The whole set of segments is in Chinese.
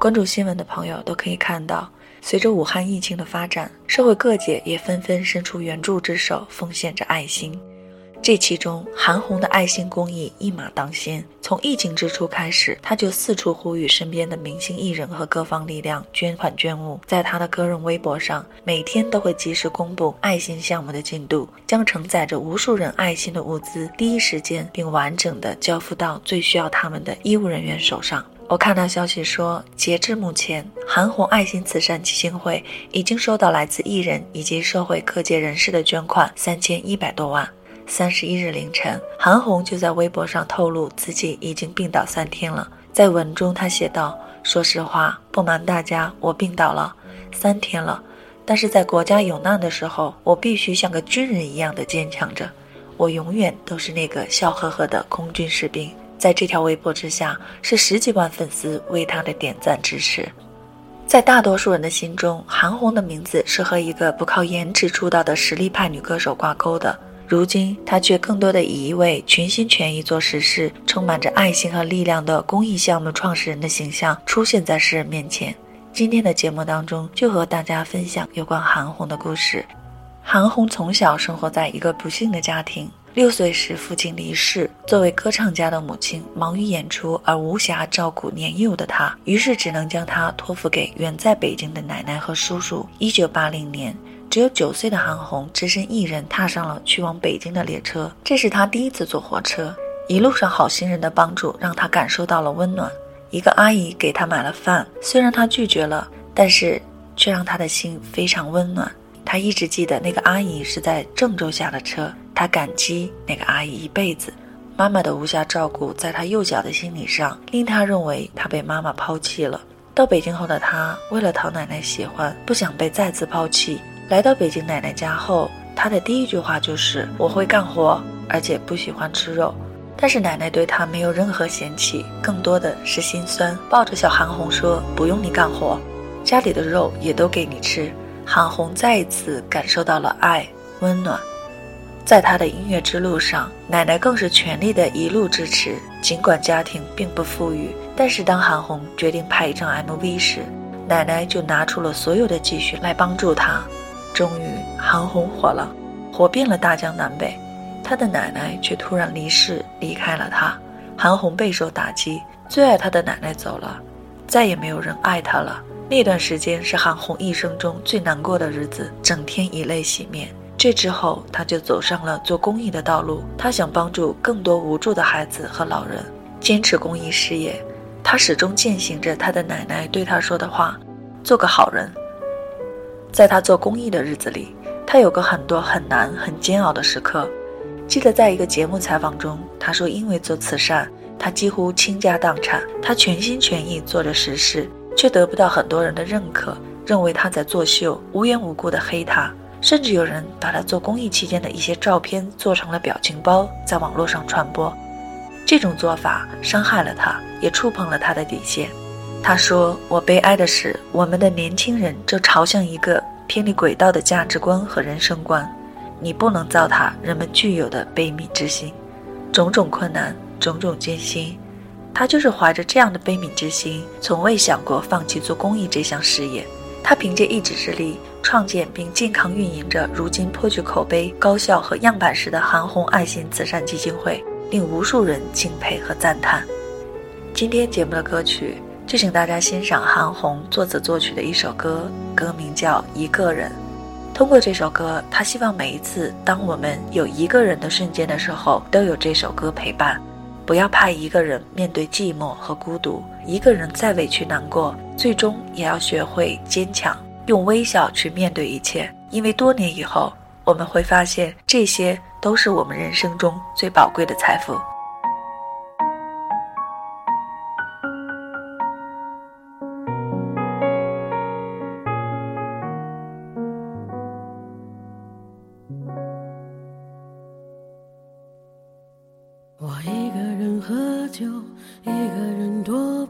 关注新闻的朋友都可以看到，随着武汉疫情的发展，社会各界也纷纷伸出援助之手，奉献着爱心。这其中，韩红的爱心公益一马当先。从疫情之初开始，他就四处呼吁身边的明星艺人和各方力量捐款捐物。在他的个人微博上，每天都会及时公布爱心项目的进度，将承载着无数人爱心的物资第一时间并完整的交付到最需要他们的医务人员手上。我看到消息说，截至目前，韩红爱心慈善基金会已经收到来自艺人以及社会各界人士的捐款三千一百多万。三十一日凌晨，韩红就在微博上透露自己已经病倒三天了。在文中，她写道：“说实话，不瞒大家，我病倒了三天了。但是在国家有难的时候，我必须像个军人一样的坚强着。我永远都是那个笑呵呵的空军士兵。”在这条微博之下，是十几万粉丝为她的点赞支持。在大多数人的心中，韩红的名字是和一个不靠颜值出道的实力派女歌手挂钩的。如今，她却更多的以一位全心全意做实事、充满着爱心和力量的公益项目创始人的形象出现在世人面前。今天的节目当中，就和大家分享有关韩红的故事。韩红从小生活在一个不幸的家庭，六岁时父亲离世，作为歌唱家的母亲忙于演出而无暇照顾年幼的他，于是只能将他托付给远在北京的奶奶和叔叔。一九八零年。只有九岁的韩红只身一人踏上了去往北京的列车，这是她第一次坐火车。一路上好心人的帮助让她感受到了温暖。一个阿姨给她买了饭，虽然她拒绝了，但是却让她的心非常温暖。她一直记得那个阿姨是在郑州下的车，她感激那个阿姨一辈子。妈妈的无暇照顾，在她幼小的心理上，令她认为她被妈妈抛弃了。到北京后的她，为了讨奶奶喜欢，不想被再次抛弃。来到北京奶奶家后，他的第一句话就是：“我会干活，而且不喜欢吃肉。”但是奶奶对他没有任何嫌弃，更多的是心酸，抱着小韩红说：“不用你干活，家里的肉也都给你吃。”韩红再一次感受到了爱温暖。在他的音乐之路上，奶奶更是全力的一路支持。尽管家庭并不富裕，但是当韩红决定拍一张 MV 时，奶奶就拿出了所有的积蓄来帮助他。终于，韩红火了，火遍了大江南北。他的奶奶却突然离世，离开了他。韩红备受打击，最爱他的奶奶走了，再也没有人爱他了。那段时间是韩红一生中最难过的日子，整天以泪洗面。这之后，他就走上了做公益的道路。他想帮助更多无助的孩子和老人，坚持公益事业。他始终践行着他的奶奶对他说的话：“做个好人。”在他做公益的日子里，他有个很多很难、很煎熬的时刻。记得在一个节目采访中，他说：“因为做慈善，他几乎倾家荡产，他全心全意做着实事，却得不到很多人的认可，认为他在作秀，无缘无故的黑他，甚至有人把他做公益期间的一些照片做成了表情包，在网络上传播。这种做法伤害了他，也触碰了他的底线。”他说：“我悲哀的是，我们的年轻人正朝向一个偏离轨道的价值观和人生观。你不能糟蹋人们具有的悲悯之心。种种困难，种种艰辛，他就是怀着这样的悲悯之心，从未想过放弃做公益这项事业。他凭借一己之力创建并健康运营着如今颇具口碑、高效和样板式的韩红爱心慈善基金会，令无数人敬佩和赞叹。今天节目的歌曲。”就请大家欣赏韩红作词作曲的一首歌，歌名叫《一个人》。通过这首歌，他希望每一次当我们有一个人的瞬间的时候，都有这首歌陪伴。不要怕一个人面对寂寞和孤独，一个人再委屈难过，最终也要学会坚强，用微笑去面对一切。因为多年以后，我们会发现，这些都是我们人生中最宝贵的财富。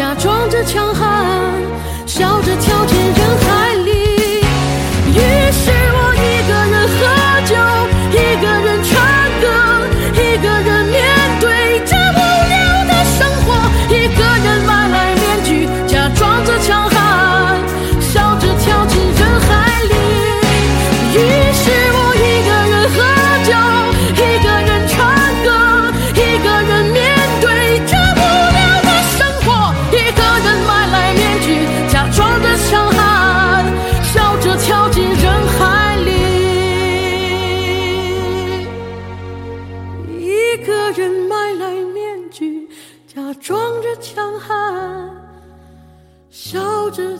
假装着强悍，笑着跳进。人买来面具假装着强悍笑着